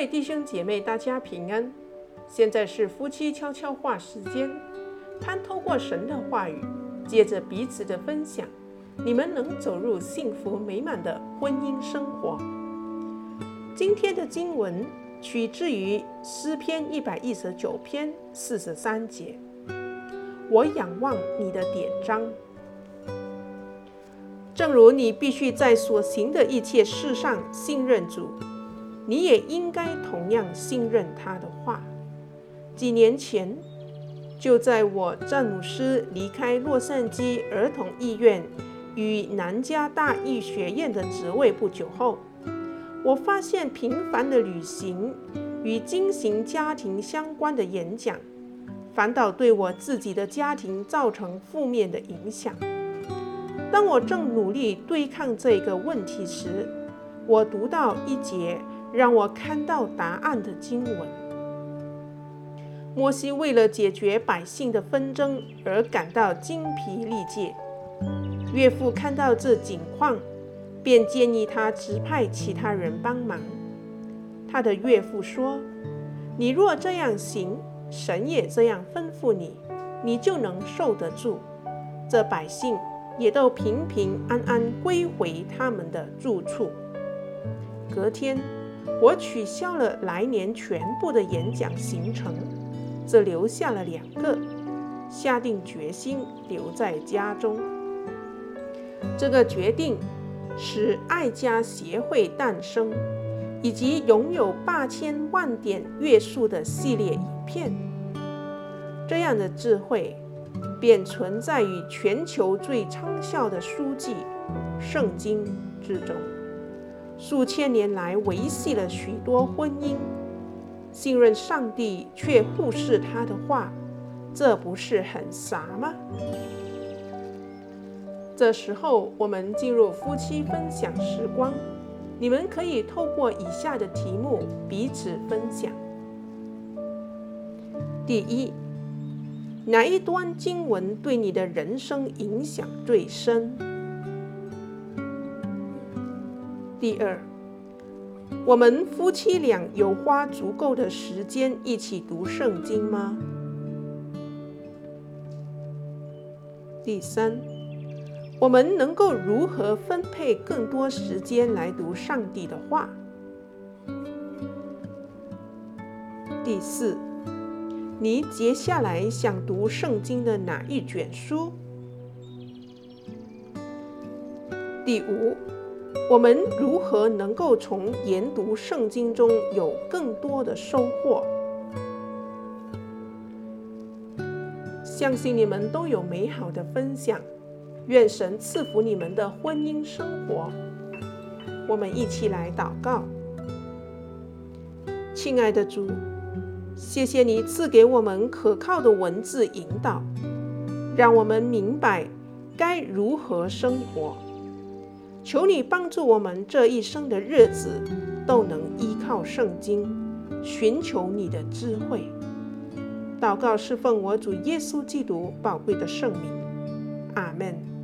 位弟兄姐妹，大家平安。现在是夫妻悄悄话时间，盼透过神的话语，借着彼此的分享，你们能走入幸福美满的婚姻生活。今天的经文取自于诗篇一百一十九篇四十三节。我仰望你的典章，正如你必须在所行的一切事上信任主，你也应该同样信任他的话。几年前，就在我詹姆斯离开洛杉矶儿童医院与南加大医学院的职位不久后，我发现频繁的旅行与进行家庭相关的演讲。反倒对我自己的家庭造成负面的影响。当我正努力对抗这个问题时，我读到一节让我看到答案的经文。摩西为了解决百姓的纷争而感到精疲力竭。岳父看到这景况，便建议他指派其他人帮忙。他的岳父说：“你若这样行。”神也这样吩咐你，你就能受得住。这百姓也都平平安安归回他们的住处。隔天，我取消了来年全部的演讲行程，只留下了两个，下定决心留在家中。这个决定使爱家协会诞生。以及拥有八千万点阅数的系列影片，这样的智慧便存在于全球最畅销的书籍《圣经》之中。数千年来维系了许多婚姻，信任上帝却忽视他的话，这不是很傻吗？这时候，我们进入夫妻分享时光。你们可以透过以下的题目彼此分享：第一，哪一段经文对你的人生影响最深？第二，我们夫妻俩有花足够的时间一起读圣经吗？第三，我们能够如何分配更多时间来读上帝的话？第四，你接下来想读圣经的哪一卷书？第五，我们如何能够从研读圣经中有更多的收获？相信你们都有美好的分享。愿神赐福你们的婚姻生活。我们一起来祷告。亲爱的主，谢谢你赐给我们可靠的文字引导，让我们明白该如何生活。求你帮助我们这一生的日子都能依靠圣经，寻求你的智慧。祷告是奉我主耶稣基督宝贵的圣名。阿门。